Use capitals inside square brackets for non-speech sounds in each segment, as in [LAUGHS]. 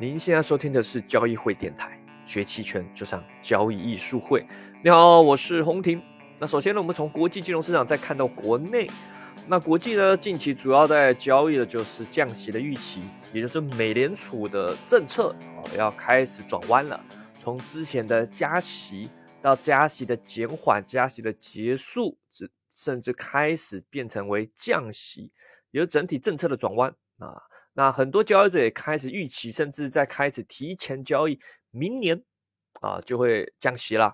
您现在收听的是交易会电台，学期权就上交易艺术会。你好，我是洪婷。那首先呢，我们从国际金融市场再看到国内。那国际呢，近期主要在交易的就是降息的预期，也就是美联储的政策啊要开始转弯了。从之前的加息到加息的减缓、加息的结束，甚至开始变成为降息，有整体政策的转弯啊。那很多交易者也开始预期，甚至在开始提前交易，明年啊就会降息了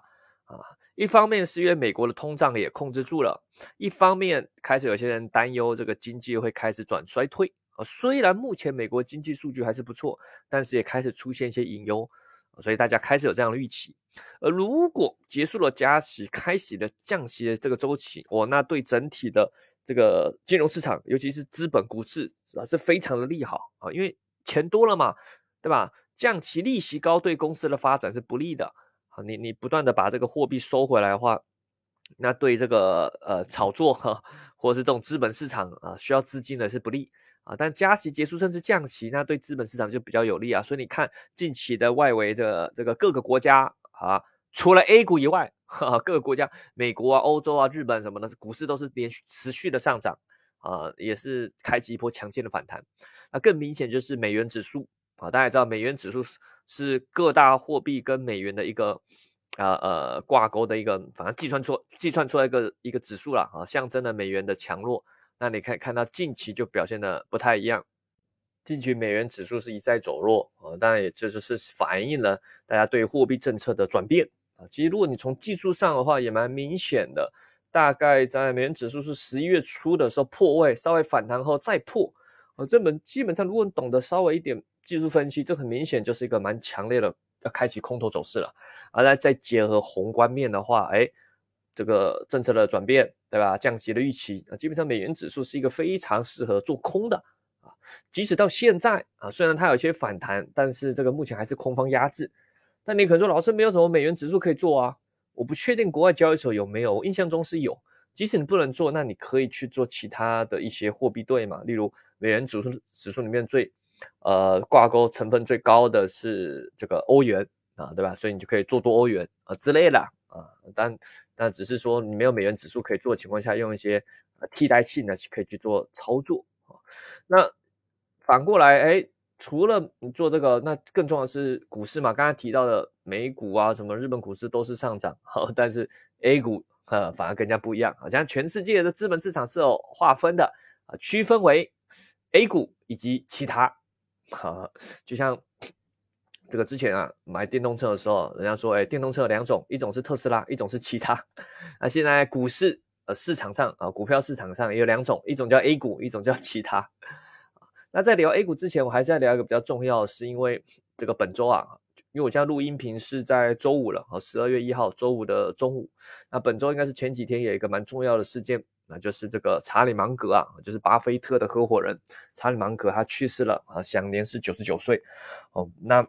啊。一方面是因为美国的通胀也控制住了，一方面开始有些人担忧这个经济会开始转衰退啊。虽然目前美国经济数据还是不错，但是也开始出现一些隐忧，所以大家开始有这样的预期。而如果结束了加息，开启了降息的这个周期，哦，那对整体的。这个金融市场，尤其是资本股市，啊？是非常的利好啊，因为钱多了嘛，对吧？降息利息高，对公司的发展是不利的啊。你你不断的把这个货币收回来的话，那对这个呃炒作哈，或者是这种资本市场啊需要资金的是不利啊。但加息结束甚至降息，那对资本市场就比较有利啊。所以你看近期的外围的这个各个国家啊，除了 A 股以外。[LAUGHS] 哈，各个国家，美国啊、欧洲啊、日本什么的，股市都是连续持续的上涨啊，也是开启一波强劲的反弹。那更明显就是美元指数啊，大家知道美元指数是是各大货币跟美元的一个呃呃挂钩的一个，反正计算出计算出来一个一个指数了啊，象征了美元的强弱。那你可以看到近期就表现的不太一样，近期美元指数是一再走弱啊，当然也就是反映了大家对货币政策的转变。啊，其实如果你从技术上的话，也蛮明显的。大概在美元指数是十一月初的时候破位，稍微反弹后再破。啊，这本基本上，如果你懂得稍微一点技术分析，这很明显就是一个蛮强烈的要开启空头走势了。而来再结合宏观面的话，哎，这个政策的转变，对吧？降息的预期啊，基本上美元指数是一个非常适合做空的啊。即使到现在啊，虽然它有一些反弹，但是这个目前还是空方压制。但你可能说，老师没有什么美元指数可以做啊？我不确定国外交易所有没有，我印象中是有。即使你不能做，那你可以去做其他的一些货币对嘛？例如美元指数指数里面最呃挂钩成分最高的是这个欧元啊，对吧？所以你就可以做多欧元啊之类的啊。但但只是说你没有美元指数可以做的情况下，用一些替代器呢，可以去做操作啊。那反过来，哎。除了你做这个，那更重要的是股市嘛。刚才提到的美股啊，什么日本股市都是上涨，好，但是 A 股呃反而更加不一样。好像全世界的资本市场是有划分的啊，区分为 A 股以及其他。哈，就像这个之前啊买电动车的时候，人家说，哎，电动车有两种，一种是特斯拉，一种是其他。[LAUGHS] 那现在股市呃市场上啊，股票市场上也有两种，一种叫 A 股，一种叫其他。[LAUGHS] 那在聊 A 股之前，我还是要聊一个比较重要的，是因为这个本周啊，因为我现在录音频是在周五了啊，十二月一号周五的中午。那本周应该是前几天有一个蛮重要的事件，那就是这个查理芒格啊，就是巴菲特的合伙人查理芒格他去世了啊，享年是九十九岁。哦，那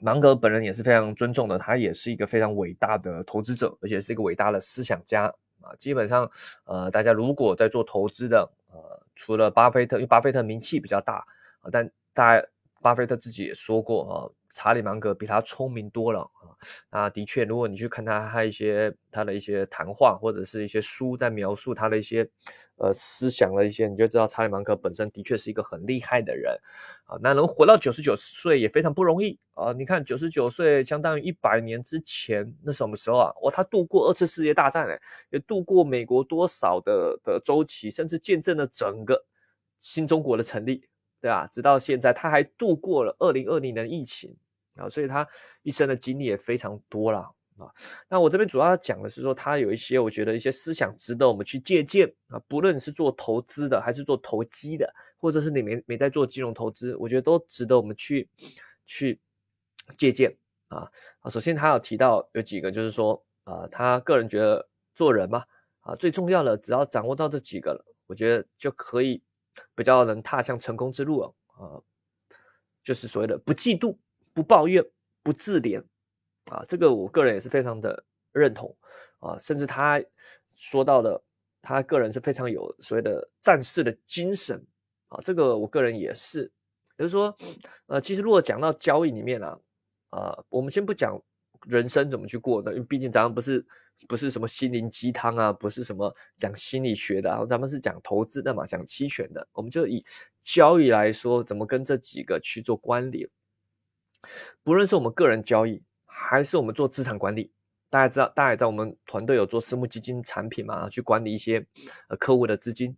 芒格本人也是非常尊重的，他也是一个非常伟大的投资者，而且是一个伟大的思想家啊。基本上，呃，大家如果在做投资的，呃。除了巴菲特，因为巴菲特名气比较大啊，但大巴菲特自己也说过啊，查理芒格比他聪明多了啊。那的确，如果你去看他他一些他的一些谈话或者是一些书，在描述他的一些呃思想的一些，你就知道查理芒格本身的确是一个很厉害的人啊。那能活到九十九岁也非常不容易啊。你看九十九岁相当于一百年之前那什么时候啊？哇，他度过二次世界大战哎，也度过美国多少的的周期，甚至见证了整个新中国的成立，对吧？直到现在，他还度过了二零二零年疫情。啊，所以他一生的经历也非常多了啊。那我这边主要讲的是说，他有一些我觉得一些思想值得我们去借鉴啊。不论是做投资的，还是做投机的，或者是你没没在做金融投资，我觉得都值得我们去去借鉴啊。啊，首先他有提到有几个，就是说啊，他个人觉得做人嘛啊，最重要的只要掌握到这几个了，我觉得就可以比较能踏向成功之路了啊。就是所谓的不嫉妒。不抱怨，不自怜，啊，这个我个人也是非常的认同，啊，甚至他说到的，他个人是非常有所谓的战士的精神，啊，这个我个人也是。就是说，呃，其实如果讲到交易里面啊，啊，我们先不讲人生怎么去过的，因为毕竟咱们不是不是什么心灵鸡汤啊，不是什么讲心理学的啊，咱们是讲投资的嘛，讲期权的，我们就以交易来说，怎么跟这几个去做关联。不论是我们个人交易，还是我们做资产管理，大家知道，大家也知道我们团队有做私募基金产品嘛，去管理一些呃客户的资金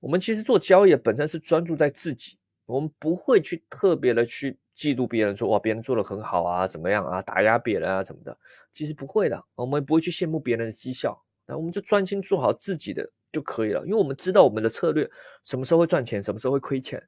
我们其实做交易本身是专注在自己，我们不会去特别的去嫉妒别人，说哇别人做的很好啊，怎么样啊，打压别人啊什么的，其实不会的，我们不会去羡慕别人的绩效，那我们就专心做好自己的就可以了，因为我们知道我们的策略什么时候会赚钱，什么时候会亏钱，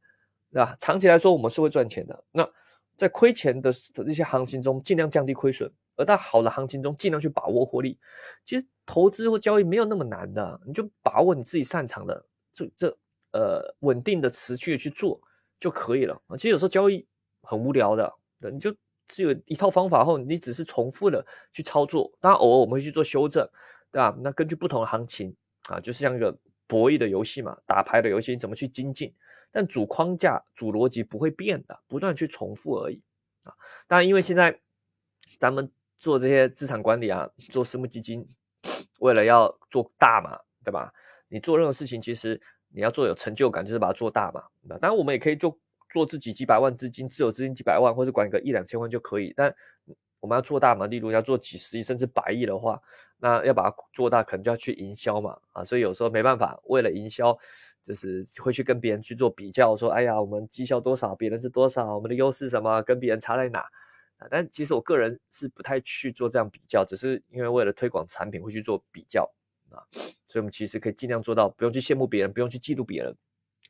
对吧？长期来说我们是会赚钱的，那。在亏钱的一些行情中，尽量降低亏损；而在好的行情中，尽量去把握获利。其实投资或交易没有那么难的，你就把握你自己擅长的，这这呃稳定的持续的去做就可以了。其实有时候交易很无聊的，你就只有一套方法后，你只是重复的去操作。当然偶尔我们会去做修正，对吧？那根据不同的行情啊，就是像一个博弈的游戏嘛，打牌的游戏，你怎么去精进？但主框架、主逻辑不会变的，不断去重复而已啊。当然，因为现在咱们做这些资产管理啊，做私募基金，为了要做大嘛，对吧？你做任何事情，其实你要做有成就感，就是把它做大嘛。当然，我们也可以做做自己几百万资金，自有资金几百万，或者管个一两千万就可以。但我们要做大嘛，例如要做几十亿甚至百亿的话，那要把它做大，可能就要去营销嘛啊。所以有时候没办法，为了营销。就是会去跟别人去做比较，说，哎呀，我们绩效多少，别人是多少，我们的优势什么，跟别人差在哪啊？但其实我个人是不太去做这样比较，只是因为为了推广产品会去做比较啊，所以我们其实可以尽量做到不用去羡慕别人，不用去嫉妒别人，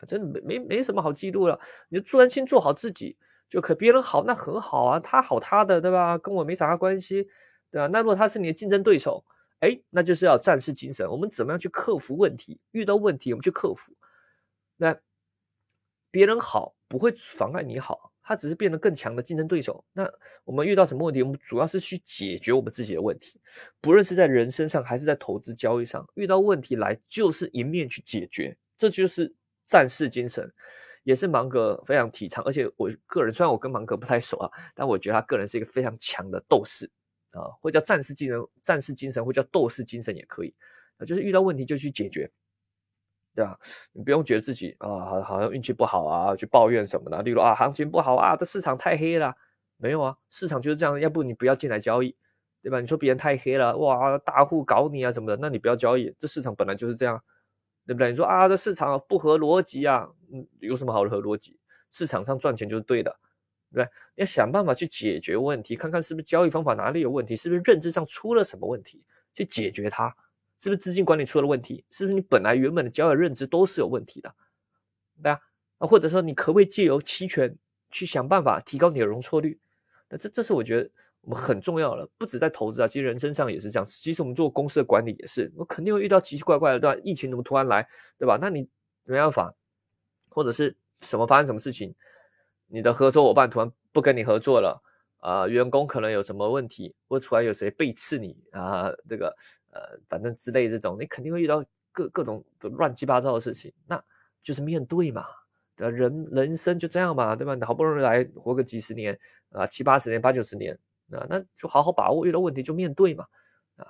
真的没没没什么好嫉妒了，你就专心做好自己就可。别人好那很好啊，他好他的对吧？跟我没啥关系，对吧？那如果他是你的竞争对手，哎，那就是要战士精神，我们怎么样去克服问题？遇到问题我们去克服。那别人好不会妨碍你好，他只是变得更强的竞争对手。那我们遇到什么问题？我们主要是去解决我们自己的问题，不论是在人身上还是在投资交易上，遇到问题来就是一面去解决，这就是战士精神，也是芒格非常提倡。而且我个人虽然我跟芒格不太熟啊，但我觉得他个人是一个非常强的斗士啊，或叫战士精神、战士精神，或叫斗士精神也可以啊，就是遇到问题就去解决。对吧？你不用觉得自己啊，好好像运气不好啊，去抱怨什么的。例如啊，行情不好啊，这市场太黑了。没有啊，市场就是这样。要不你不要进来交易，对吧？你说别人太黑了，哇，大户搞你啊什么的，那你不要交易。这市场本来就是这样，对不对？你说啊，这市场不合逻辑啊，嗯，有什么好合逻辑？市场上赚钱就是对的，对不对？要想办法去解决问题，看看是不是交易方法哪里有问题，是不是认知上出了什么问题，去解决它。是不是资金管理出了问题？是不是你本来原本的交易认知都是有问题的？对啊，啊，或者说你可不可以借由期权去想办法提高你的容错率？那这这是我觉得我们很重要的，不止在投资啊，其实人身上也是这样。其实我们做公司的管理也是，我肯定会遇到奇奇怪怪的，对吧？疫情怎么突然来，对吧？那你没办法，或者是什么发生什么事情，你的合作伙伴突然不跟你合作了啊？员工可能有什么问题，或突然有谁背刺你啊？这个。呃，反正之类这种，你肯定会遇到各各种乱七八糟的事情，那就是面对嘛，对？人人生就这样嘛，对吧？好不容易来活个几十年啊，七八十年、八九十年啊，那就好好把握，遇到问题就面对嘛，啊。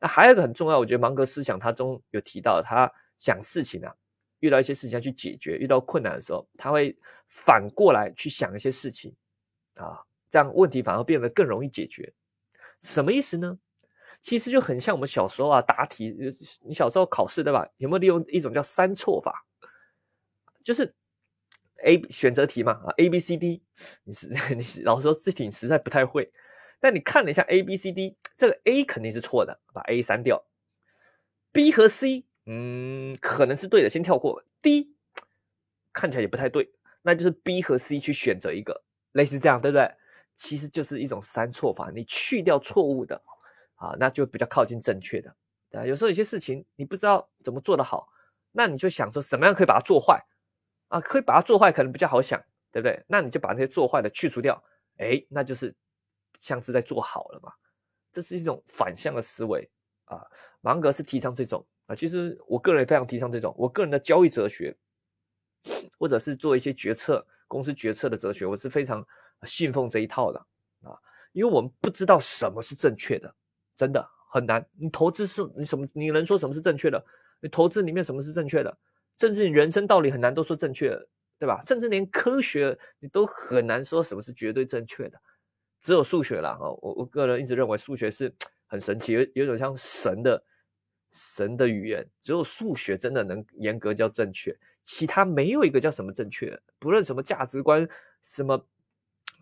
那还有一个很重要，我觉得芒格思想他中有提到，他想事情啊，遇到一些事情要去解决，遇到困难的时候，他会反过来去想一些事情啊，这样问题反而变得更容易解决。什么意思呢？其实就很像我们小时候啊答题，你小时候考试对吧？有没有利用一种叫三错法？就是 A 选择题嘛啊 A B C D，你是你老师说这题你实在不太会，但你看了一下 A B C D，这个 A 肯定是错的，把 A 删掉。B 和 C，嗯，可能是对的，先跳过。D 看起来也不太对，那就是 B 和 C 去选择一个，类似这样，对不对？其实就是一种三错法，你去掉错误的。啊，那就比较靠近正确的，对啊。有时候有些事情你不知道怎么做得好，那你就想说什么样可以把它做坏啊？可以把它做坏，可能比较好想，对不对？那你就把那些做坏的去除掉，哎，那就是像是在做好了嘛。这是一种反向的思维啊。芒格是提倡这种啊，其实我个人也非常提倡这种。我个人的交易哲学，或者是做一些决策公司决策的哲学，我是非常信奉这一套的啊，因为我们不知道什么是正确的，真的很难。你投资是你什么？你能说什么是正确的？你投资里面什么是正确的？甚至你人生道理很难都说正确，对吧？甚至连科学你都很难说什么是绝对正确的，只有数学了啊！我我个人一直认为数学是很神奇，有有种像神的神的语言，只有数学真的能严格叫正确，其他没有一个叫什么正确。不论什么价值观、什么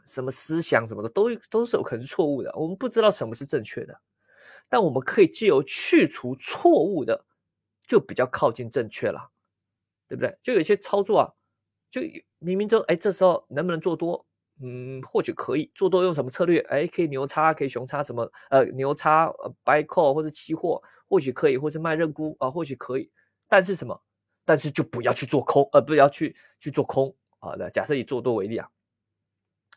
什么思想什么的，都都是有可能是错误的。我们不知道什么是正确的，但我们可以借由去除错误的，就比较靠近正确了。对不对？就有些操作啊，就明明就哎，这时候能不能做多？嗯，或许可以做多，用什么策略？哎，可以牛叉，可以熊叉，什么呃牛叉呃 buy call 或者期货，或许可以，或是卖认沽啊，或许可以。但是什么？但是就不要去做空，呃，不要去去做空好的，假设以做多为例啊，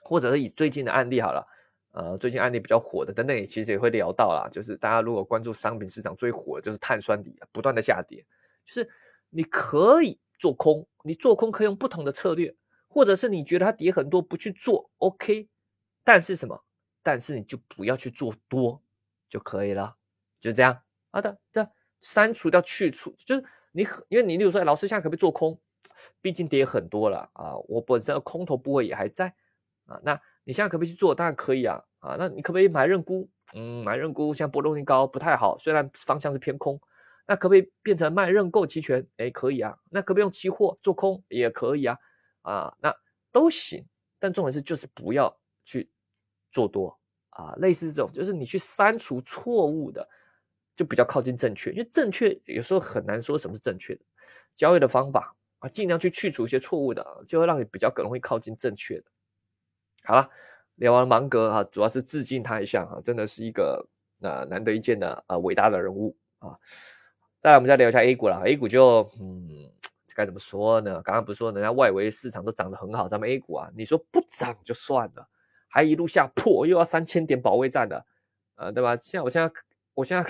或者是以最近的案例好了，呃，最近案例比较火的等等，也其实也会聊到啦，就是大家如果关注商品市场最火的就是碳酸锂不断的下跌，就是你可以。做空，你做空可以用不同的策略，或者是你觉得它跌很多不去做，OK。但是什么？但是你就不要去做多就可以了，就这样。好的，这删除掉去除，就是你，因为你例如说，老师现在可不可以做空？毕竟跌很多了啊，我本身的空头部位也还在啊。那你现在可不可以去做？当然可以啊啊。那你可不可以买认沽？嗯，买认沽，现在波动性高，不太好。虽然方向是偏空。那可不可以变成卖认购期权？哎，可以啊。那可不可以用期货做空？也可以啊。啊，那都行。但重点是，就是不要去做多啊。类似这种，就是你去删除错误的，就比较靠近正确。因为正确有时候很难说什么是正确的。交易的方法啊，尽量去去除一些错误的，就会让你比较可能会靠近正确的。好了，聊完芒格啊，主要是致敬他一下啊，真的是一个呃难得一见的啊伟大的人物啊。再来，我们再聊一下 A 股了。A 股就，嗯，该怎么说呢？刚刚不是说人家外围市场都涨得很好，咱们 A 股啊，你说不涨就算了，还一路下破，又要三千点保卫战的，呃，对吧？像我现在，我现在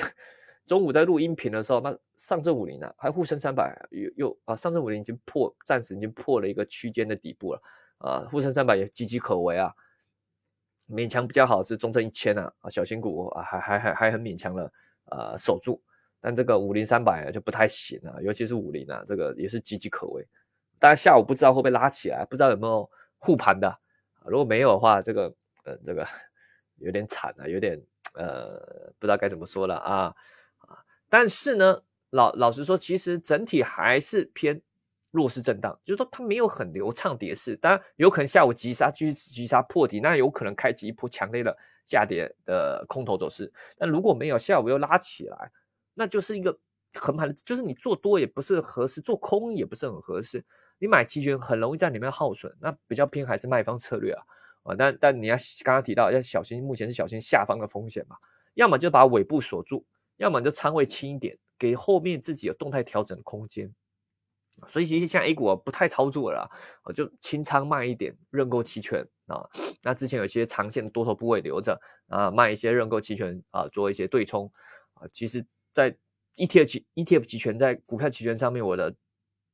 中午在录音频的时候，那上证五零呢，还沪深三百又又啊，上证五零已经破，暂时已经破了一个区间的底部了，啊，沪深三百也岌岌可危啊，勉强比较好是中证一千啊，啊，小型股啊，还还还还很勉强的啊守住。但这个五零三百就不太行了，尤其是五零啊，这个也是岌岌可危。大家下午不知道会不会拉起来，不知道有没有护盘的。如果没有的话，这个呃，这个有点惨啊，有点呃，不知道该怎么说了啊啊。但是呢，老老实说，其实整体还是偏弱势震荡，就是说它没有很流畅跌势。当然有可能下午急杀，继续急杀破底，那有可能开启一波强烈的下跌的空头走势。但如果没有，下午又拉起来。那就是一个横盘，就是你做多也不是合适，做空也不是很合适。你买期权很容易在里面耗损，那比较偏还是卖方策略啊啊！但但你要刚刚提到要小心，目前是小心下方的风险嘛，要么就把尾部锁住，要么就仓位轻一点，给后面自己有动态调整的空间。所以其实像 A 股不太操作了，我就清仓卖一点认购期权啊。那之前有些长线多头部位留着啊，卖一些认购期权啊，做一些对冲啊。其实。在 ETF ETF 期权在股票期权上面，我的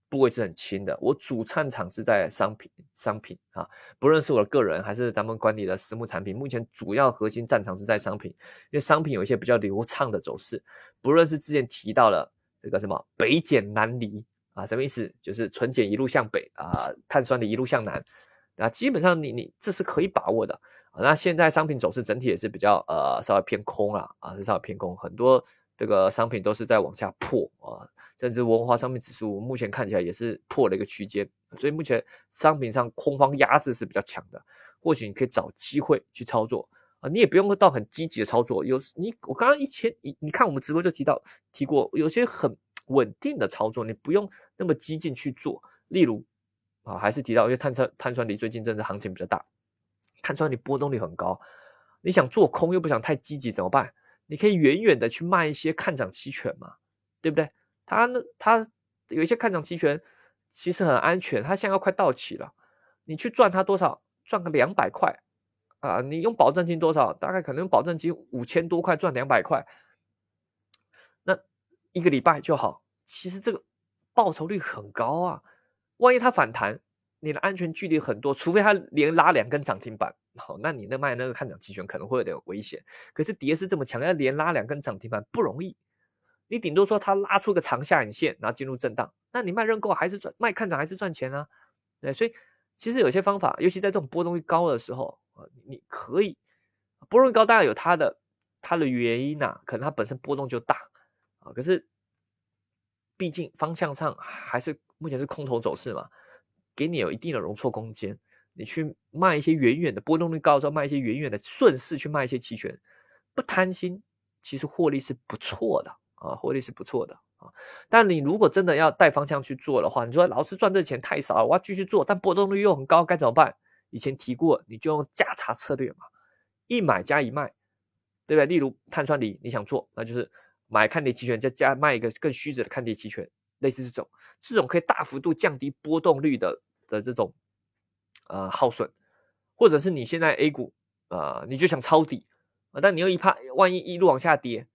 部位是很轻的。我主战场是在商品商品啊，不论是我的个人还是咱们管理的私募产品，目前主要核心战场是在商品，因为商品有一些比较流畅的走势。不论是之前提到了这个什么北减南离啊，什么意思？就是纯碱一路向北啊，碳酸的一路向南啊，基本上你你这是可以把握的啊。那现在商品走势整体也是比较呃稍微偏空了啊，稍微偏空很多。这个商品都是在往下破啊，甚至文化商品指数目前看起来也是破了一个区间，所以目前商品上空方压制是比较强的。或许你可以找机会去操作啊，你也不用到很积极的操作。有你我刚刚一前你你看我们直播就提到提过，有些很稳定的操作，你不用那么激进去做。例如啊，还是提到因为碳酸碳酸锂最近真的行情比较大，碳酸锂波动率很高，你想做空又不想太积极怎么办？你可以远远的去卖一些看涨期权嘛，对不对？它呢，它有一些看涨期权其实很安全，它现在要快到期了，你去赚它多少？赚个两百块啊！你用保证金多少？大概可能保证金五千多块赚两百块，一个礼拜就好。其实这个报酬率很高啊！万一它反弹，你的安全距离很多，除非它连拉两根涨停板，好，那你那卖那个看涨期权可能会有点危险。可是跌是这么强，要连拉两根涨停板不容易。你顶多说它拉出个长下影线，然后进入震荡，那你卖认购还是赚，卖看涨还是赚钱啊？对，所以其实有些方法，尤其在这种波动率高的时候，你可以波动率高，当然有它的它的原因呐，可能它本身波动就大可是毕竟方向上还是目前是空头走势嘛，给你有一定的容错空间，你去卖一些远远的波动率高的时候，卖一些远远的顺势去卖一些期权，不贪心，其实获利是不错的。啊，获利是不错的啊，但你如果真的要带方向去做的话，你说老师赚这钱太少，我要继续做，但波动率又很高，该怎么办？以前提过，你就用价差策略嘛，一买加一卖，对不对？例如碳酸锂，你想做，那就是买看跌期权，再加卖一个更虚值的看跌期权，类似这种，这种可以大幅度降低波动率的的这种呃耗损，或者是你现在 A 股啊，你就想抄底啊，但你又一怕万一一路往下跌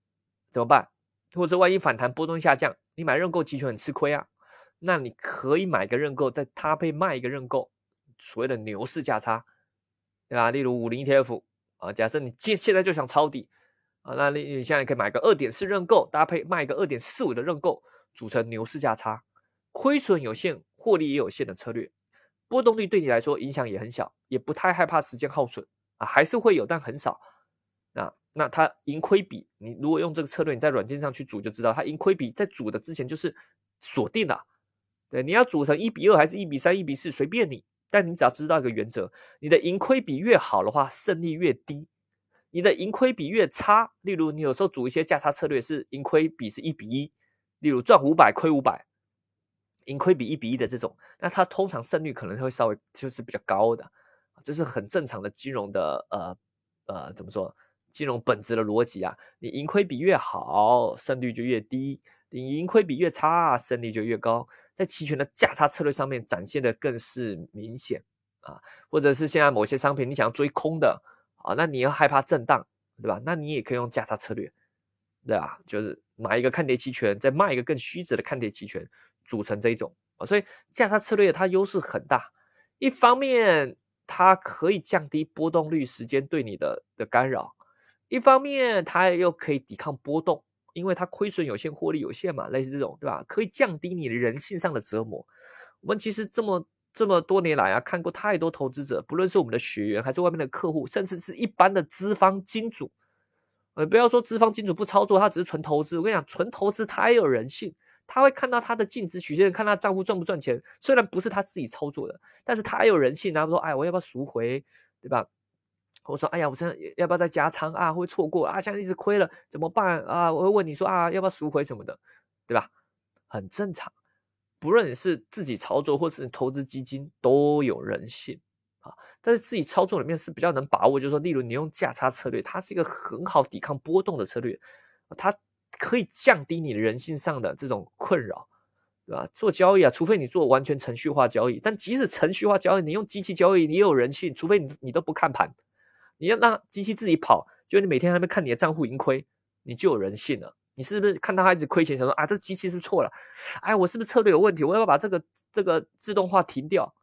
怎么办？或者万一反弹波动下降，你买认购期权很吃亏啊。那你可以买个认购，再搭配卖一个认购，所谓的牛市价差，对吧？例如五零 ETF 啊，假设你现现在就想抄底啊，那你你现在可以买个二点四认购，搭配卖一个二点四五的认购，组成牛市价差，亏损有限，获利也有限的策略，波动率对你来说影响也很小，也不太害怕时间耗损啊，还是会有，但很少啊。那它盈亏比，你如果用这个策略，你在软件上去组就知道，它盈亏比在组的之前就是锁定的。对，你要组成一比二还是一比三、一比四，随便你。但你只要知道一个原则，你的盈亏比越好的话，胜率越低；你的盈亏比越差，例如你有时候组一些价差策略是盈亏比是一比一，例如赚五百亏五百，盈亏比一比一的这种，那它通常胜率可能会稍微就是比较高的，这是很正常的金融的呃呃怎么说？金融本质的逻辑啊，你盈亏比越好，胜率就越低；你盈亏比越差，胜率就越高。在期权的价差策略上面展现的更是明显啊，或者是现在某些商品你想要追空的啊，那你要害怕震荡，对吧？那你也可以用价差策略，对吧？就是买一个看跌期权，再卖一个更虚值的看跌期权，组成这一种啊。所以价差策略它优势很大，一方面它可以降低波动率时间对你的的干扰。一方面，它又可以抵抗波动，因为它亏损有限，获利有限嘛，类似这种，对吧？可以降低你的人性上的折磨。我们其实这么这么多年来啊，看过太多投资者，不论是我们的学员，还是外面的客户，甚至是一般的资方金主，呃，不要说资方金主不操作，他只是纯投资。我跟你讲，纯投资他也有人性，他会看到他的净值曲线，看他账户赚不赚钱。虽然不是他自己操作的，但是他也有人性，然后说，哎，我要不要赎回，对吧？我说：“哎呀，我现在要不要再加仓啊？会错过啊？现在一直亏了，怎么办啊？”我会问你说：“啊，要不要赎回什么的，对吧？”很正常，不论你是自己操作或是投资基金，都有人性啊。但是自己操作里面是比较能把握，就是说，例如你用价差策略，它是一个很好抵抗波动的策略，它可以降低你的人性上的这种困扰，对吧？做交易啊，除非你做完全程序化交易，但即使程序化交易，你用机器交易，你也有人性，除非你你都不看盘。你要让机器自己跑，就你每天还没看你的账户盈亏，你就有人性了。你是不是看到他一直亏钱，想说啊，这机器是不是错了？哎，我是不是策略有问题？我要不要把这个这个自动化停掉？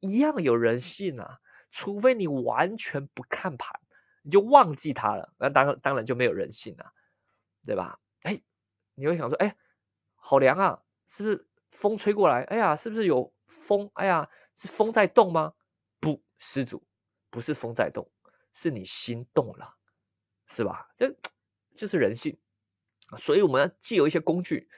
一样有人性啊，除非你完全不看盘，你就忘记它了，那当当然就没有人性了，对吧？哎，你会想说，哎，好凉啊，是不是风吹过来？哎呀，是不是有风？哎呀，是风在动吗？不，施主，不是风在动。是你心动了，是吧？这就是人性，所以我们既有一些工具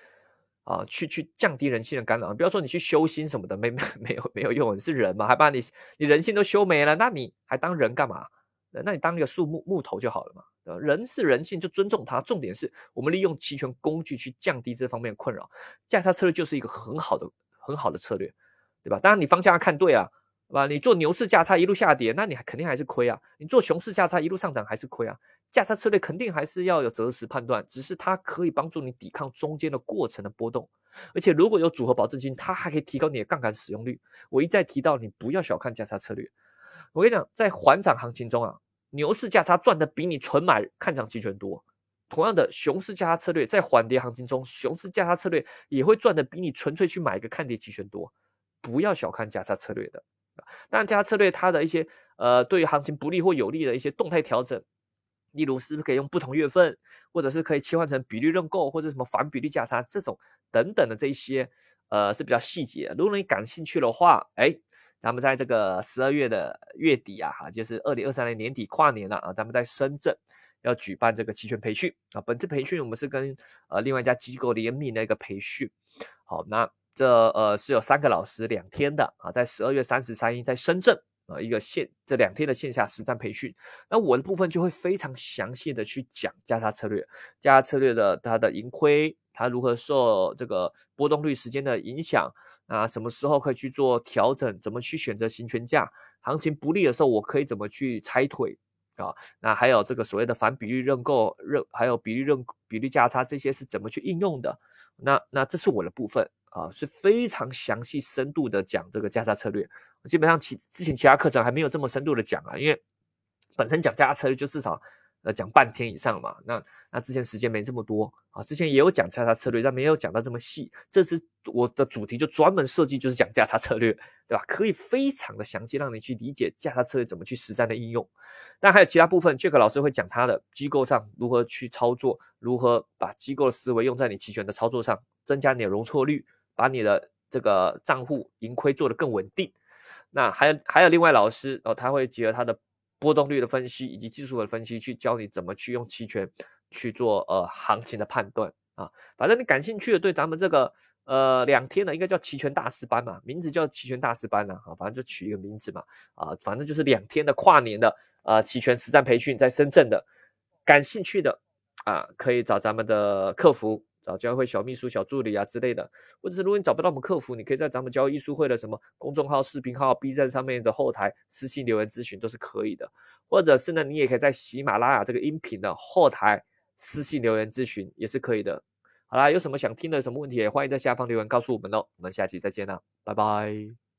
啊，去去降低人性的干扰。不要说你去修心什么的，没没 [LAUGHS] 没有没有用。你是人嘛，还把你你人性都修没了，那你还当人干嘛？那你当一个树木木头就好了嘛。人是人性，就尊重他。重点是我们利用期权工具去降低这方面的困扰。价差策略就是一个很好的很好的策略，对吧？当然你方向要看对啊。对吧？你做牛市价差一路下跌，那你肯定还是亏啊。你做熊市价差一路上涨还是亏啊。价差策略肯定还是要有择时判断，只是它可以帮助你抵抗中间的过程的波动。而且如果有组合保证金，它还可以提高你的杠杆使用率。我一再提到，你不要小看价差策略。我跟你讲，在缓涨行情中啊，牛市价差赚的比你纯买看涨期权多。同样的，熊市价差策略在缓跌行情中，熊市价差策略也会赚的比你纯粹去买一个看跌期权多。不要小看价差策略的。但，价差策略它的一些呃，对于行情不利或有利的一些动态调整，例如是不是可以用不同月份，或者是可以切换成比率认购或者什么反比例价差这种等等的这一些，呃是比较细节。如果你感兴趣的话，哎。咱们在这个十二月的月底啊，哈，就是二零二三年年底跨年了啊，咱们在深圳要举办这个期权培训啊。本次培训我们是跟呃另外一家机构联名的一个培训，好，那这呃是有三个老师两天的啊，在十二月三十三日在深圳啊一个线这两天的线下实战培训，那我的部分就会非常详细的去讲加差策略，加差策略的它的盈亏，它如何受这个波动率时间的影响。啊，什么时候可以去做调整？怎么去选择行权价？行情不利的时候，我可以怎么去拆腿啊？那还有这个所谓的反比率认购认，还有比率认比率价差这些是怎么去应用的？那那这是我的部分啊，是非常详细深度的讲这个价差策略。基本上其之前其他课程还没有这么深度的讲啊，因为本身讲价差策略就至少。呃，讲半天以上嘛，那那之前时间没这么多啊，之前也有讲价差策略，但没有讲到这么细。这次我的主题就专门设计就是讲价差策略，对吧？可以非常的详细让你去理解价差策略怎么去实战的应用。但还有其他部分，Jack 老师会讲他的机构上如何去操作，如何把机构的思维用在你期权的操作上，增加你的容错率，把你的这个账户盈亏做得更稳定。那还有还有另外老师哦，他会结合他的。波动率的分析以及技术的分析，去教你怎么去用期权去做呃行情的判断啊。反正你感兴趣的，对咱们这个呃两天的应该叫期权大师班嘛，名字叫期权大师班呢啊，反正就取一个名字嘛啊，反正就是两天的跨年的呃期权实战培训，在深圳的，感兴趣的啊可以找咱们的客服。找交易会小秘书、小助理啊之类的，或者是如果你找不到我们客服，你可以在咱们交易艺术会的什么公众号、视频号、B 站上面的后台私信留言咨询都是可以的，或者是呢，你也可以在喜马拉雅这个音频的后台私信留言咨询也是可以的。好啦，有什么想听的什么问题，也欢迎在下方留言告诉我们哦。我们下期再见啦，拜拜。